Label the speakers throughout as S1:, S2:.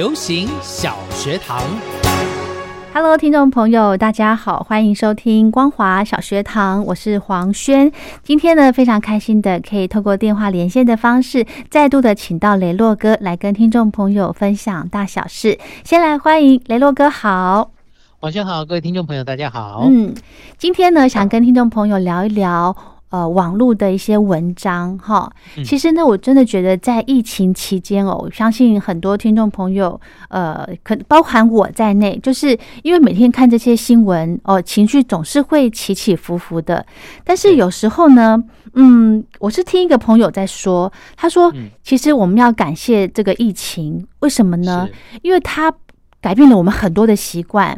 S1: 流行小学堂
S2: ，Hello，听众朋友，大家好，欢迎收听光华小学堂，我是黄轩。今天呢，非常开心的可以透过电话连线的方式，再度的请到雷洛哥来跟听众朋友分享大小事。先来欢迎雷洛哥，好，
S1: 晚上好，各位听众朋友，大家好。
S2: 嗯，今天呢，想跟听众朋友聊一聊。呃，网络的一些文章哈，其实呢，我真的觉得在疫情期间哦，我相信很多听众朋友，呃，可包含我在内，就是因为每天看这些新闻哦，情绪总是会起起伏伏的。但是有时候呢，嗯，我是听一个朋友在说，他说，其实我们要感谢这个疫情，为什么呢？因为它改变了我们很多的习惯，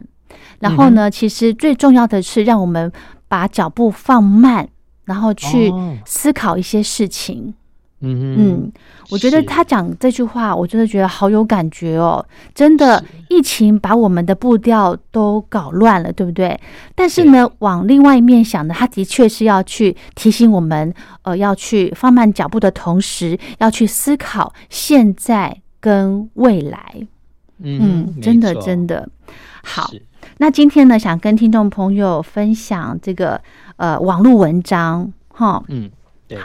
S2: 然后呢，其实最重要的是让我们把脚步放慢。然后去思考一些事情，嗯嗯，我觉得他讲这句话，我真的觉得好有感觉哦。真的，疫情把我们的步调都搞乱了，对不对？但是呢，往另外一面想呢，他的确是要去提醒我们，呃，要去放慢脚步的同时，要去思考现在跟未来。嗯，真的真的好。那今天呢，想跟听众朋友分享这个呃网络文章哈，
S1: 嗯，对。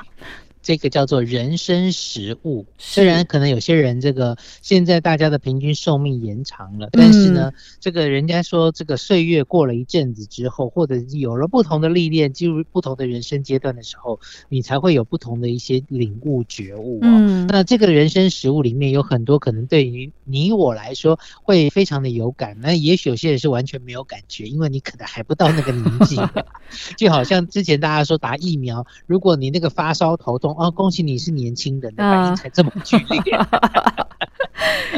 S1: 这个叫做人生食物，虽然可能有些人这个现在大家的平均寿命延长了，但是呢，这个人家说这个岁月过了一阵子之后，或者有了不同的历练，进入不同的人生阶段的时候，你才会有不同的一些领悟觉悟哦。那这个人生食物里面有很多可能对于你我来说会非常的有感，那也许有些人是完全没有感觉，因为你可能还不到那个年纪，就好像之前大家说打疫苗，如果你那个发烧头痛。哦，恭喜你是年轻人，反应才这么剧烈。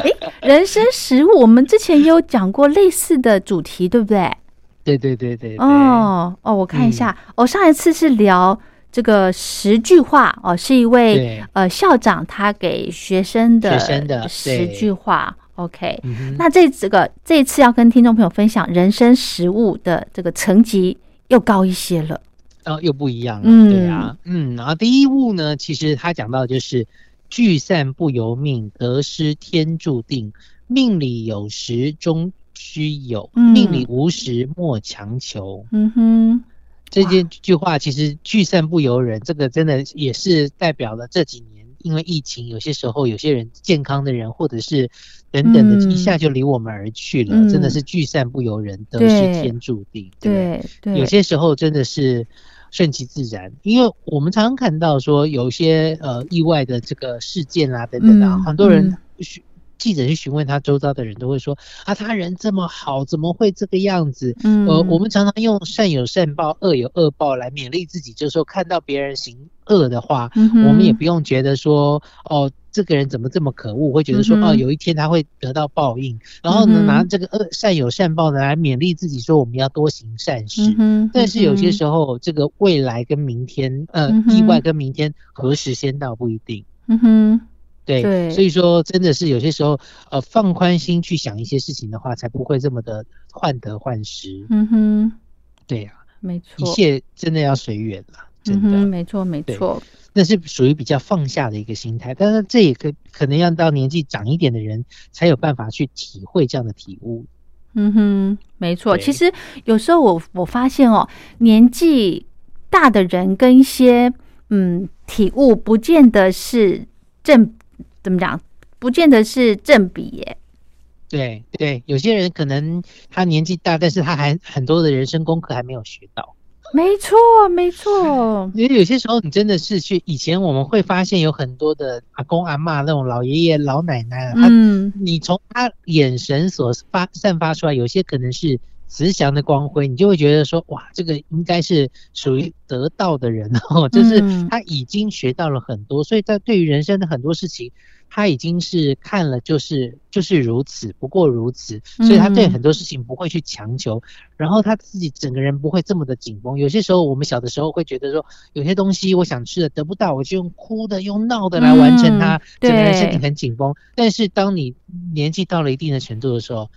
S2: 哎，人生食物，我们之前也有讲过类似的主题，对不对？
S1: 对对对对。
S2: 哦哦，我看一下，哦，上一次是聊这个十句话，哦，是一位呃校长他给学生的
S1: 学生的
S2: 十句话。OK，那这这个这一次要跟听众朋友分享人生食物的这个层级又高一些了。
S1: 呃，又不一样了，对啊，嗯，然后第一物呢，其实他讲到就是聚散不由命，得失天注定，命里有时终须有，命里无时莫强求。嗯哼，这件句话其实聚散不由人，这个真的也是代表了这几年因为疫情，有些时候有些人健康的人或者是等等的，一下就离我们而去了，真的是聚散不由人，得失天注定。对对，有些时候真的是。顺其自然，因为我们常常看到说有些呃意外的这个事件啊等等的，很多人询记者去询问他周遭的人都会说啊，他人这么好，怎么会这个样子？嗯，呃，我们常常用善有善报，恶有恶报来勉励自己，就是说看到别人行恶的话，我们也不用觉得说哦。这个人怎么这么可恶？会觉得说哦，有一天他会得到报应，然后呢，拿这个恶善有善报的来勉励自己，说我们要多行善事。但是有些时候，这个未来跟明天，呃，意外跟明天何时先到不一定。嗯哼，对，所以说真的是有些时候，呃，放宽心去想一些事情的话，才不会这么的患得患失。嗯哼，对呀，
S2: 没错，
S1: 一切真的要随缘了。真的，
S2: 没错，没错。
S1: 那是属于比较放下的一个心态，但是这也可可能要到年纪长一点的人才有办法去体会这样的体悟。
S2: 嗯哼，没错。其实有时候我我发现哦，年纪大的人跟一些嗯体悟不见得是正怎么讲，不见得是正比耶。
S1: 对对，有些人可能他年纪大，但是他还很多的人生功课还没有学到。
S2: 没错，没错。
S1: 因为有些时候你真的是去以前我们会发现有很多的阿公阿妈那种老爷爷老奶奶，嗯，你从他眼神所发散发出来，有些可能是慈祥的光辉，你就会觉得说，哇，这个应该是属于得道的人哦，就是他已经学到了很多，所以在对于人生的很多事情。他已经是看了，就是就是如此，不过如此，所以他对很多事情不会去强求，然后他自己整个人不会这么的紧绷。有些时候，我们小的时候会觉得说，有些东西我想吃的得不到，我就用哭的、用闹的来完成它，整个人身体很紧绷。但是当你年纪到了一定的程度的时候，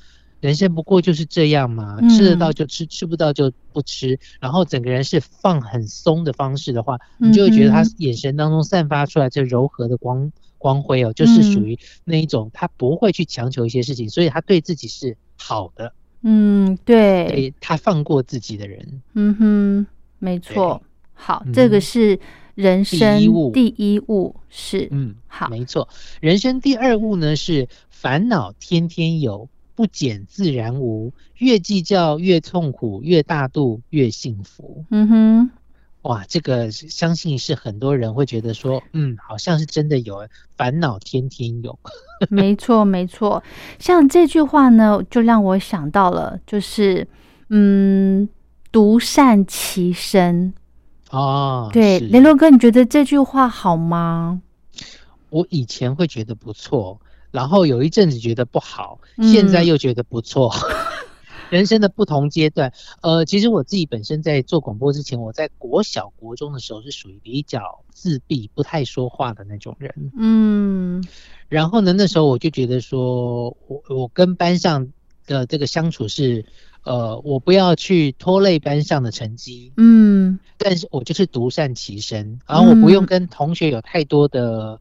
S1: 人生不过就是这样嘛，吃得到就吃，吃不到就不吃，然后整个人是放很松的方式的话，你就会觉得他眼神当中散发出来这柔和的光。光辉哦，就是属于那一种，他不会去强求一些事情，所以他对自己是好的。
S2: 嗯，对，
S1: 他放过自己的人。
S2: 嗯哼，没错。好，这个是人生第一物是。嗯，好，
S1: 没错。人生第二物呢是烦恼天天有，不减自然无。越计较越痛苦，越大度越幸福。嗯哼。哇，这个相信是很多人会觉得说，嗯，好像是真的有烦恼天天有。
S2: 没错，没错。像这句话呢，就让我想到了，就是嗯，独善其身。
S1: 哦，
S2: 对，雷洛哥，你觉得这句话好吗？
S1: 我以前会觉得不错，然后有一阵子觉得不好，现在又觉得不错。人生的不同阶段，呃，其实我自己本身在做广播之前，我在国小、国中的时候是属于比较自闭、不太说话的那种人。嗯，然后呢，那时候我就觉得说，我我跟班上的这个相处是，呃，我不要去拖累班上的成绩。嗯，但是我就是独善其身，然后我不用跟同学有太多的。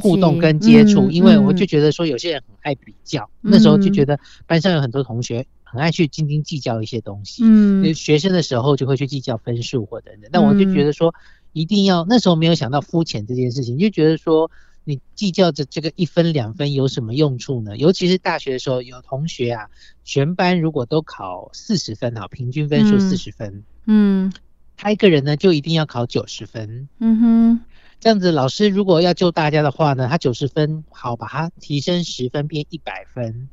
S1: 互动跟接触，因为我就觉得说有些人很爱比较，那时候就觉得班上有很多同学很爱去斤斤计较一些东西。嗯，学生的时候就会去计较分数或等等。但我就觉得说一定要那时候没有想到肤浅这件事情，就觉得说你计较着这个一分两分有什么用处呢？尤其是大学的时候，有同学啊，全班如果都考四十分啊，平均分数四十分，嗯，他一个人呢就一定要考九十分。嗯哼。这样子，老师如果要救大家的话呢，他九十分好，把它提升十分变一百分，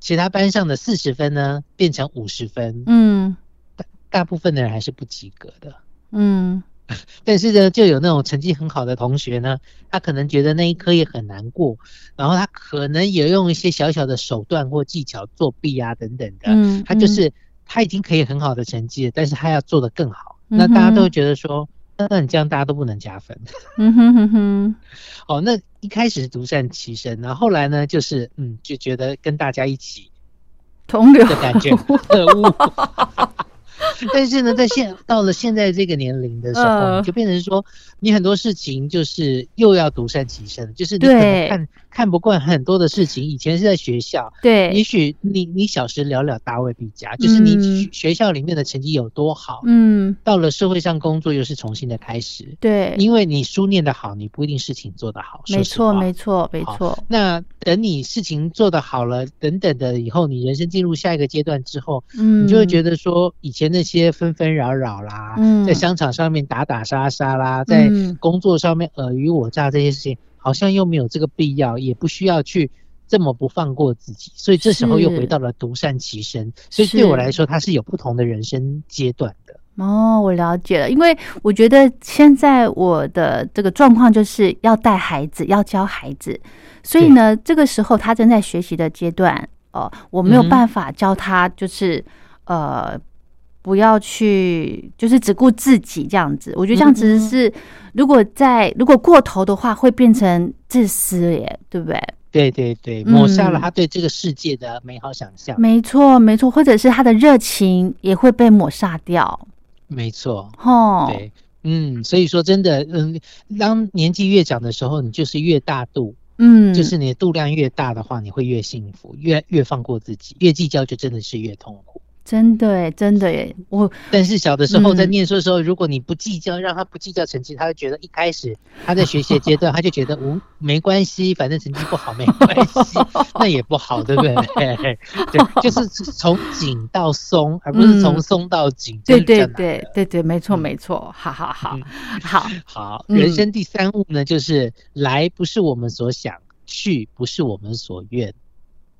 S1: 其他班上的四十分呢变成五十分，嗯，大大部分的人还是不及格的，嗯，但是呢，就有那种成绩很好的同学呢，他可能觉得那一科也很难过，然后他可能也用一些小小的手段或技巧作弊啊等等的，嗯，他就是他已经可以很好的成绩，但是他要做得更好，那大家都觉得说。那你这样大家都不能加分。嗯哼哼哼。哦，那一开始独善其身，然后后来呢，就是嗯，就觉得跟大家一起
S2: 同流
S1: 的感觉。但是呢，在现到了现在这个年龄的时候，就变成说，你很多事情就是又要独善其身，就是你可能看看不惯很多的事情。以前是在学校，
S2: 对，
S1: 也许你你小时了了，大未必佳，就是你学校里面的成绩有多好，嗯，到了社会上工作又是重新的开始，
S2: 对，
S1: 因为你书念得好，你不一定事情做得好，
S2: 没错，没错，没错。
S1: 那等你事情做得好了，等等的以后，你人生进入下一个阶段之后，嗯，你就会觉得说以前那些纷纷扰扰啦，在商场上面打打杀杀啦，在工作上面尔虞我诈这些事情，好像又没有这个必要，也不需要去这么不放过自己，所以这时候又回到了独善其身。所以对我来说，它是有不同的人生阶段的。
S2: 哦，我了解了，因为我觉得现在我的这个状况就是要带孩子，要教孩子，所以呢，这个时候他正在学习的阶段，哦，我没有办法教他，就是呃。不要去，就是只顾自己这样子。我觉得这样子是，如果在如果过头的话，会变成自私耶，对不对？
S1: 对对对，抹杀了他对这个世界的美好想象。
S2: 没错没错，或者是他的热情也会被抹杀掉。
S1: 没错，哦，对，嗯，所以说真的，嗯，当年纪越长的时候，你就是越大度，嗯，就是你的度量越大的话，你会越幸福，越越放过自己，越计较就真的是越痛苦。
S2: 真的哎，真的哎，我
S1: 但是小的时候在念书的时候，如果你不计较，让他不计较成绩，他会觉得一开始他在学习阶段，他就觉得无没关系，反正成绩不好没关系，那也不好，对不对？对，就是从紧到松，而不是从松到紧。
S2: 对对对对对，没错没错，好好好，好
S1: 好。人生第三悟呢，就是来不是我们所想，去不是我们所愿。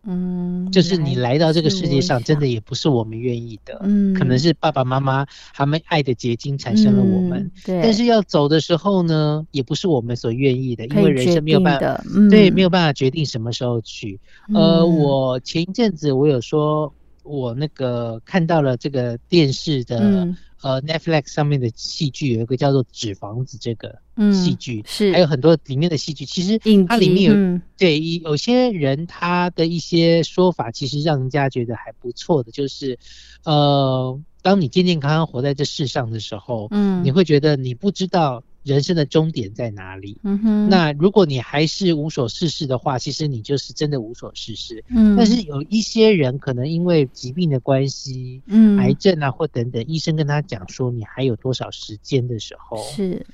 S2: 嗯，
S1: 就是你来到这个世界上，真的也不是我们愿意的，嗯，可能是爸爸妈妈他们爱的结晶产生了我们，
S2: 对。
S1: 但是要走的时候呢，也不是我们所愿意的，因为人生没有办
S2: 法，
S1: 对，没有办法决定什么时候去。呃，我前一阵子我有说，我那个看到了这个电视的。呃，Netflix 上面的戏剧有一个叫做《纸房子》这个戏剧，
S2: 是
S1: 还有很多里面的戏剧，其实它里面有对有些人他的一些说法，其实让人家觉得还不错的，就是呃，当你健健康康活在这世上的时候，嗯，你会觉得你不知道。人生的终点在哪里？
S2: 嗯哼。
S1: 那如果你还是无所事事的话，其实你就是真的无所事事。嗯。但是有一些人可能因为疾病的关系，嗯，癌症啊或等等，医生跟他讲说你还有多少时间的时候，
S2: 是。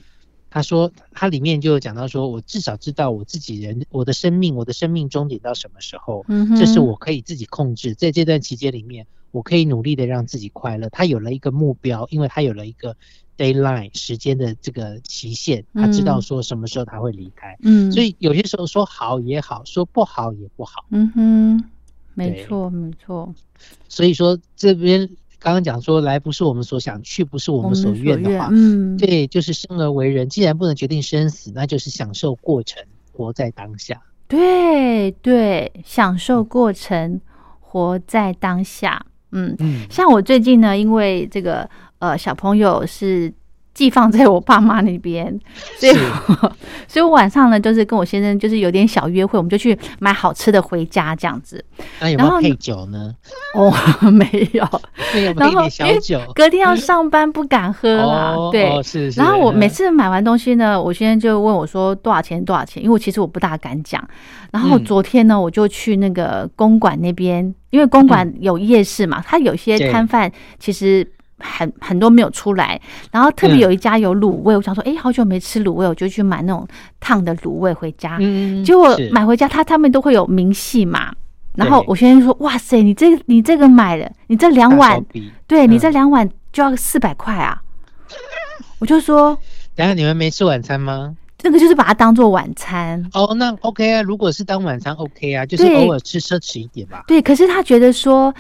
S1: 他说他里面就讲到说，我至少知道我自己人我的生命，我的生命终点到什么时候，嗯哼，这是我可以自己控制。在这段期间里面，我可以努力的让自己快乐。他有了一个目标，因为他有了一个。D a y l i n e 时间的这个期限，他知道说什么时候他会离开，嗯，所以有些时候说好也好，说不好也不好，
S2: 嗯哼，没错没错。
S1: 所以说这边刚刚讲说来不是我们所想，去不是我们所愿的话，嗯，对，就是生而为人，既然不能决定生死，那就是享受过程，活在当下。
S2: 对对，享受过程，活在当下。嗯嗯，像我最近呢，因为这个。呃，小朋友是寄放在我爸妈那边，所以所以我晚上呢，就是跟我先生就是有点小约会，我们就去买好吃的回家这样子。
S1: 那有没有配酒呢？
S2: 哦，没有，
S1: 没有配点小酒。
S2: 隔天要上班，不敢喝啦。对，
S1: 是。
S2: 然后我每次买完东西呢，我先生就问我说多少钱？多少钱？因为我其实我不大敢讲。然后昨天呢，我就去那个公馆那边，因为公馆有夜市嘛，它有些摊贩其实。很很多没有出来，然后特别有一家有卤味，我想说，哎，好久没吃卤味，我就去买那种烫的卤味回家。嗯，结果买回家，他他们都会有明细嘛。然后我先生说，哇塞，你这你这个买了，你这两碗，对你这两碗就要四百块啊。我就说，
S1: 等下你们没吃晚餐吗？
S2: 那个就是把它当做晚餐。
S1: 哦，那 OK 啊，如果是当晚餐 OK 啊，就是偶尔吃奢侈一点吧。
S2: 对，可是他觉得说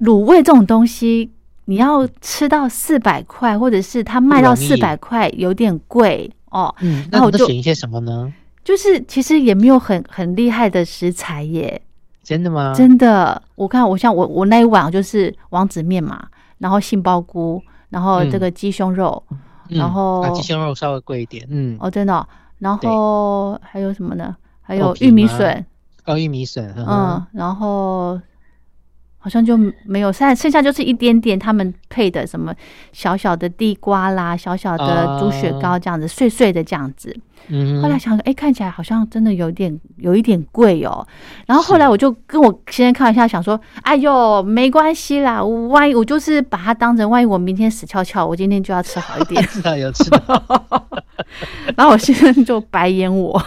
S2: 卤味这种东西。你要吃到四百块，或者是他卖到四百块，有点贵哦。
S1: 嗯，那我就选一些什么呢？
S2: 就是其实也没有很很厉害的食材耶。
S1: 真的吗？
S2: 真的，我看我像我我那一碗就是王子面嘛，然后杏鲍菇，然后这个鸡胸肉，然后
S1: 鸡胸肉稍微贵一点。嗯，
S2: 哦，真的。然后还有什么呢？还有玉米笋。
S1: 哦，玉米笋。
S2: 嗯，然后。好像就没有，剩剩下就是一点点他们配的什么小小的地瓜啦，小小的猪血糕这样子，碎碎的这样子。嗯，后来想，哎，看起来好像真的有点有一点贵哦。然后后来我就跟我先生开玩笑，想说，哎呦，没关系啦，万一我就是把它当成，万一我明天死翘翘，我今天就要吃好一点。
S1: 知道有吃到。
S2: 然后我先生就白眼我。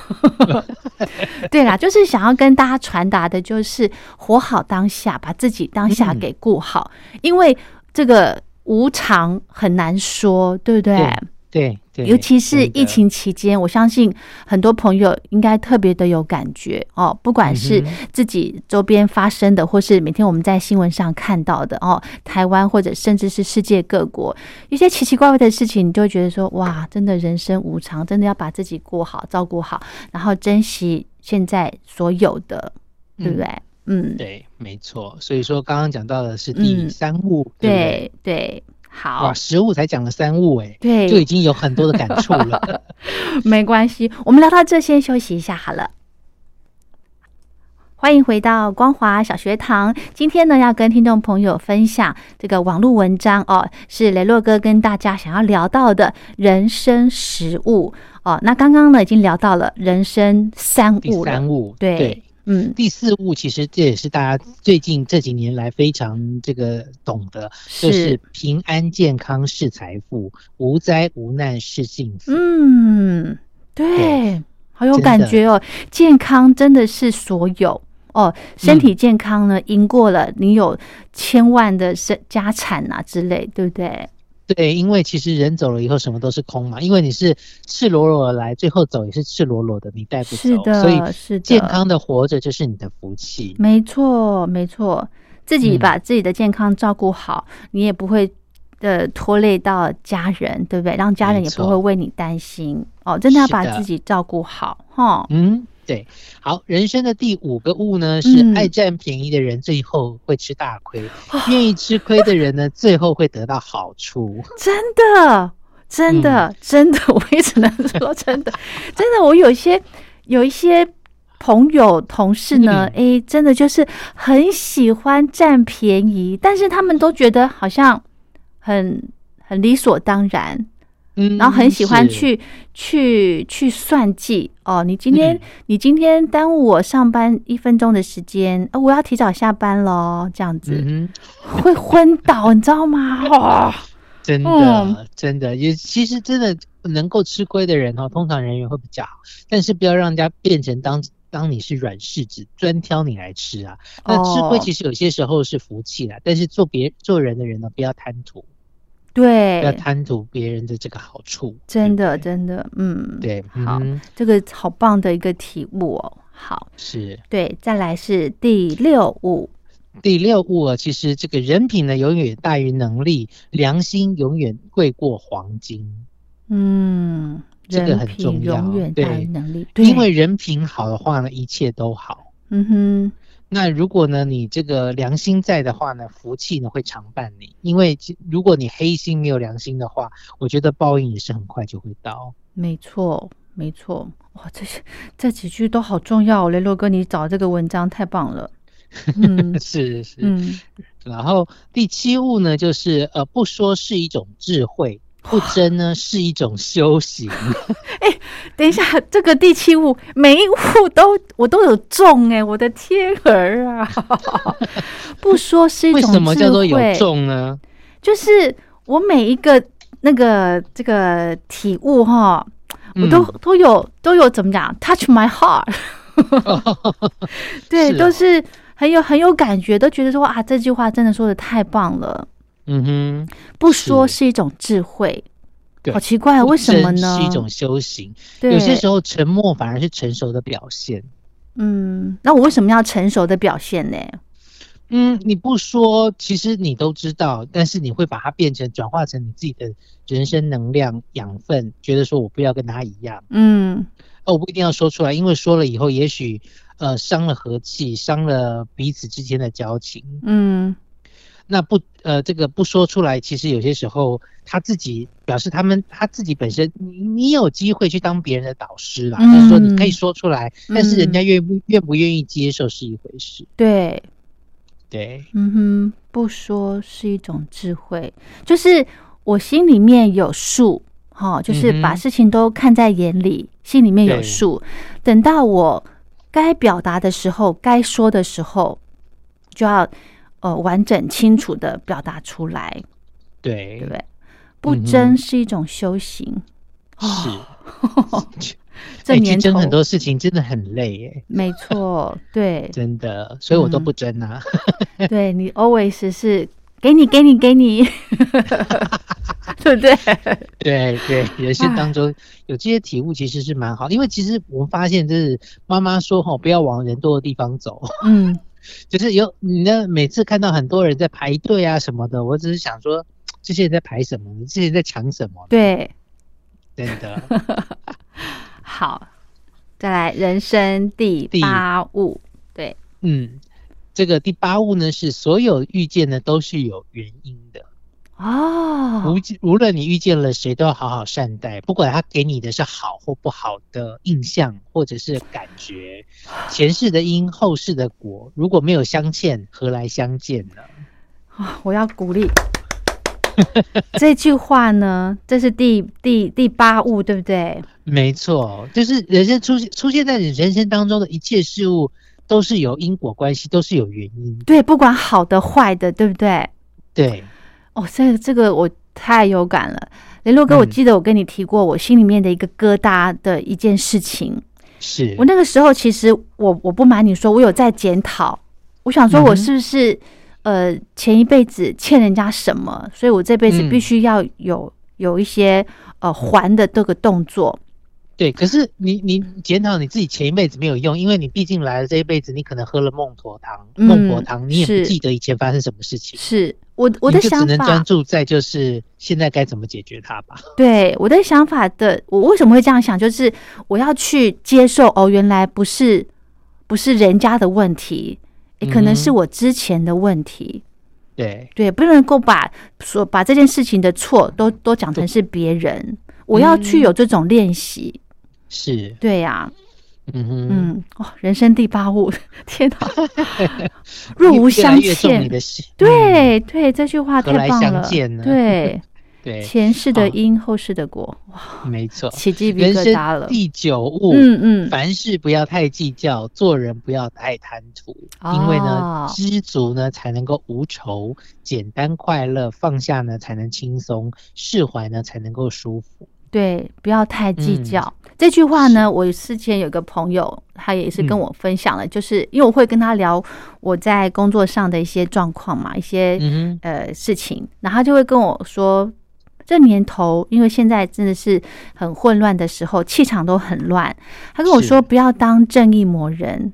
S2: 对啦，就是想要跟大家传达的，就是活好当下，把自己当下给顾好，因为这个无常很难说，对不对？
S1: 对。
S2: 尤其是疫情期间，我相信很多朋友应该特别的有感觉哦。不管是自己周边发生的，或是每天我们在新闻上看到的哦，台湾或者甚至是世界各国一些奇奇怪怪的事情，你就会觉得说哇，真的人生无常，真的要把自己过好、照顾好，然后珍惜现在所有的，对不对？嗯，
S1: 对，没错。所以说，刚刚讲到的是第三物，对
S2: 对。好
S1: 哇，食物才讲了三物哎，
S2: 对，
S1: 就已经有很多的感触了。
S2: 没关系，我们聊到这，先休息一下好了。欢迎回到光华小学堂，今天呢要跟听众朋友分享这个网络文章哦，是雷洛哥跟大家想要聊到的人生食物哦。那刚刚呢已经聊到了人生三物
S1: 三物，
S2: 对。
S1: 嗯，第四物其实这也是大家最近这几年来非常这个懂得，就是平安健康是财富，无灾无难是幸福。
S2: 嗯，对，好有感觉哦，健康真的是所有哦，身体健康呢，赢过了你有千万的身家产啊之类，对不对？
S1: 对，因为其实人走了以后，什么都是空嘛。因为你是赤裸裸的来，最后走也是赤裸裸的，你带不走。所以是健康的活着就是你的福气。
S2: 没错，没错，自己把自己的健康照顾好，你也不会的拖累到家人，对不对？让家人也不会为你担心。哦，真的要把自己照顾好，哈。
S1: 嗯。对，好，人生的第五个悟呢，是爱占便宜的人最后会吃大亏，愿意吃亏的人呢，最后会得到好处。
S2: 真的，真的，真的，我也只能说真的，真的，我有一些有一些朋友同事呢，哎，真的就是很喜欢占便宜，但是他们都觉得好像很很理所当然。然后很喜欢去去去算计。哦，你今天你今天耽误我上班一分钟的时间，哦，我要提早下班喽，这样子。会昏倒，你知道吗？哇，
S1: 真的真的，也其实真的能够吃亏的人哦，通常人缘会比较好，但是不要让人家变成当当你是软柿子，专挑你来吃啊。那吃亏其实有些时候是福气啦，但是做别做人的人呢，不要贪图。
S2: 对，
S1: 要贪图别人的这个好处，
S2: 真的，真的，嗯，
S1: 对，
S2: 好，这个好棒的一个体悟哦。好，
S1: 是
S2: 对，再来是第六物，
S1: 第六物啊，其实这个人品呢，永远大于能力，良心永远贵过黄金。
S2: 嗯，
S1: 这个很重要，
S2: 永远大于能力，
S1: 因为人品好的话呢，一切都好。
S2: 嗯哼。
S1: 那如果呢，你这个良心在的话呢，福气呢会常伴你。因为如果你黑心没有良心的话，我觉得报应也是很快就会到。
S2: 没错，没错，哇，这些这几句都好重要。雷洛哥，你找这个文章太棒了。
S1: 嗯，是是。嗯，然后第七物呢，就是呃，不说是一种智慧。不争呢是一种修行。
S2: 哎，等一下，这个第七物每一物都我都有中哎，我的天儿啊！不说是一种
S1: 为什么叫做有中呢？
S2: 就是我每一个那个这个体悟哈，我都都有都有怎么讲？Touch my heart。对，都是很有很有感觉，都觉得说啊，这句话真的说的太棒了。
S1: 嗯哼，
S2: 不说是一种智慧，好奇怪，为什么呢？
S1: 是一种修行。有些时候沉默反而是成熟的表现。
S2: 嗯，那我为什么要成熟的表现呢？
S1: 嗯，你不说，其实你都知道，但是你会把它变成转化成你自己的人生能量养分，觉得说我不要跟他一样。
S2: 嗯，
S1: 哦，我不一定要说出来，因为说了以后，也许呃伤了和气，伤了彼此之间的交情。
S2: 嗯。
S1: 那不呃，这个不说出来，其实有些时候他自己表示他们他自己本身，你你有机会去当别人的导师啦，就是说你可以说出来，但是人家愿不愿不愿意接受是一回事。
S2: 对，
S1: 对，
S2: 嗯哼，不说是一种智慧，就是我心里面有数，哈，就是把事情都看在眼里，心里面有数，等到我该表达的时候，该说的时候，就要。呃，完整清楚的表达出来，
S1: 对
S2: 对不对？不争是一种修行，
S1: 是。
S2: 这年
S1: 争很多事情真的很累耶。
S2: 没错，对，
S1: 真的，所以我都不争啊。
S2: 对你 always 是给你给你给你，对不对？
S1: 对 对，人生当中有这些体悟，其实是蛮好。因为其实我们发现，就是妈妈说哈，不要往人多的地方走。
S2: 嗯。
S1: 就是有你呢，每次看到很多人在排队啊什么的，我只是想说，这些人在排什么？这些人在抢什么？
S2: 对，
S1: 真的。
S2: 好，再来人生第八物。对，
S1: 嗯，这个第八物呢，是所有遇见的都是有原因的。
S2: 哦，
S1: 无无论你遇见了谁，都要好好善待，不管他给你的是好或不好的印象或者是感觉，前世的因，后世的果，如果没有相欠，何来相见呢？
S2: 啊，我要鼓励这句话呢，这是第第第八物，对不对？
S1: 没错，就是人生出现出现在你人生当中的一切事物，都是有因果关系，都是有原因。
S2: 对，不管好的坏的，对不对？
S1: 对。
S2: 哦，这个这个我太有感了，雷洛哥，我记得我跟你提过，我心里面的一个疙瘩的一件事情。
S1: 是。
S2: 我那个时候，其实我我不瞒你说，我有在检讨，我想说我是不是呃前一辈子欠人家什么，所以我这辈子必须要有有一些呃还的这个动作。
S1: 对，可是你你检讨你自己前一辈子没有用，因为你毕竟来了这一辈子，你可能喝了孟婆汤，孟婆汤你也不记得以前发生什么事情。
S2: 是我我的想
S1: 法，只能专注在就是现在该怎么解决它吧。
S2: 对，我的想法的，我为什么会这样想？就是我要去接受哦，原来不是不是人家的问题，也可能是我之前的问题。
S1: 对
S2: 对，不能够把说把这件事情的错都都讲成是别人，我要去有这种练习。
S1: 是。
S2: 对呀，嗯哼，嗯哦，人生第八物，天哪，若无相欠，对对，这句话太棒了，对。
S1: 对，
S2: 前世的因，后世的果，
S1: 哇，没错，
S2: 起鸡皮疙瘩了。
S1: 第九物，嗯嗯，凡事不要太计较，做人不要太贪图，因为呢，知足呢才能够无愁，简单快乐，放下呢才能轻松，释怀呢才能够舒服。
S2: 对，不要太计较。这句话呢，我之前有个朋友，他也是跟我分享了，就是因为我会跟他聊我在工作上的一些状况嘛，一些呃事情，然后他就会跟我说，这年头，因为现在真的是很混乱的时候，气场都很乱。他跟我说，不要当正义魔人，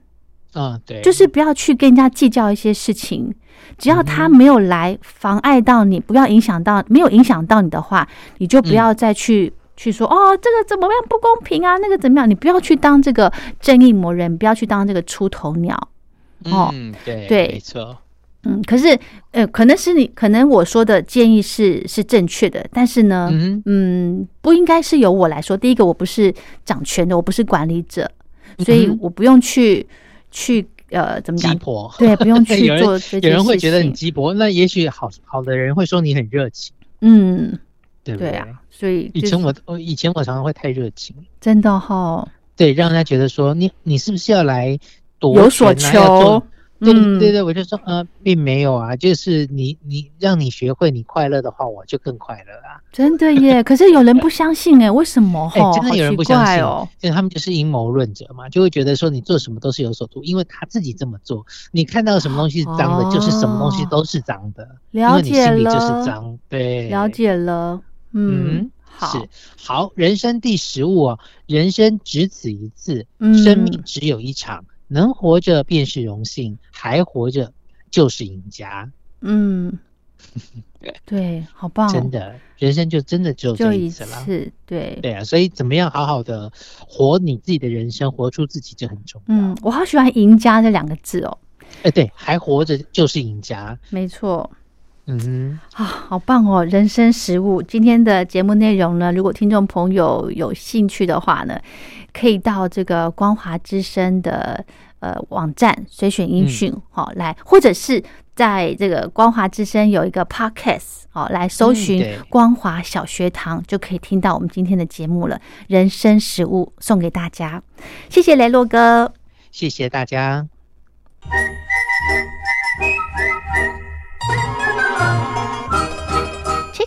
S1: 啊，对，
S2: 就是不要去跟人家计较一些事情。只要他没有来妨碍到你，不要影响到，没有影响到你的话，你就不要再去。去说哦，这个怎么样不公平啊？那个怎么样？你不要去当这个正义魔人，不要去当这个出头鸟。
S1: 哦，对对，没错。
S2: 嗯，可是呃，可能是你，可能我说的建议是是正确的，但是呢，嗯，不应该是由我来说。第一个，我不是掌权的，我不是管理者，所以我不用去去呃，怎么讲？
S1: 鸡婆
S2: 对，不用去 做。
S1: 有人会觉得你鸡婆，那也许好好的人会说你很热情。
S2: 嗯。
S1: 对
S2: 啊，所以
S1: 以前我我以前我常常会太热情，
S2: 真的哈。
S1: 对，让人家觉得说你你是不是要来夺
S2: 有所求？
S1: 对对对，我就说呃，并没有啊，就是你你让你学会你快乐的话，我就更快乐啊。
S2: 真的耶，可是有人不相信哎，为什么？
S1: 哎，真的有人不相信哦，因为他们就是阴谋论者嘛，就会觉得说你做什么都是有所图，因为他自己这么做，你看到什么东西是脏的，就是什么东西都是脏的，
S2: 了解了，
S1: 就是脏，对，
S2: 了解了。嗯，
S1: 好，好，人生第十五哦，人生只此一次，生命只有一场，能活着便是荣幸，还活着就是赢家。
S2: 嗯，对，好棒，
S1: 真的，人生就真的只有这
S2: 一
S1: 次了，
S2: 对，
S1: 对啊，所以怎么样好好的活你自己的人生，活出自己就很重要。
S2: 嗯，我好喜欢“赢家”这两个字哦。
S1: 哎，对，还活着就是赢家，
S2: 没错。嗯啊，好棒哦！人生食物今天的节目内容呢，如果听众朋友有兴趣的话呢，可以到这个光华之声的呃网站随选音讯，好来，或者是在这个光华之声有一个 podcast，好来搜寻光华小学堂，就可以听到我们今天的节目了。人生食物送给大家，谢谢雷洛哥，
S1: 谢谢大家。